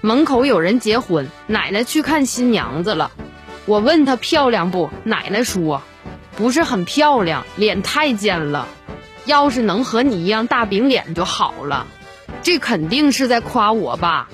门口有人结婚奶奶去看新娘子了。我问她漂亮不奶奶说不是很漂亮脸太尖了。要是能和你一样大饼脸就好了。这肯定是在夸我吧。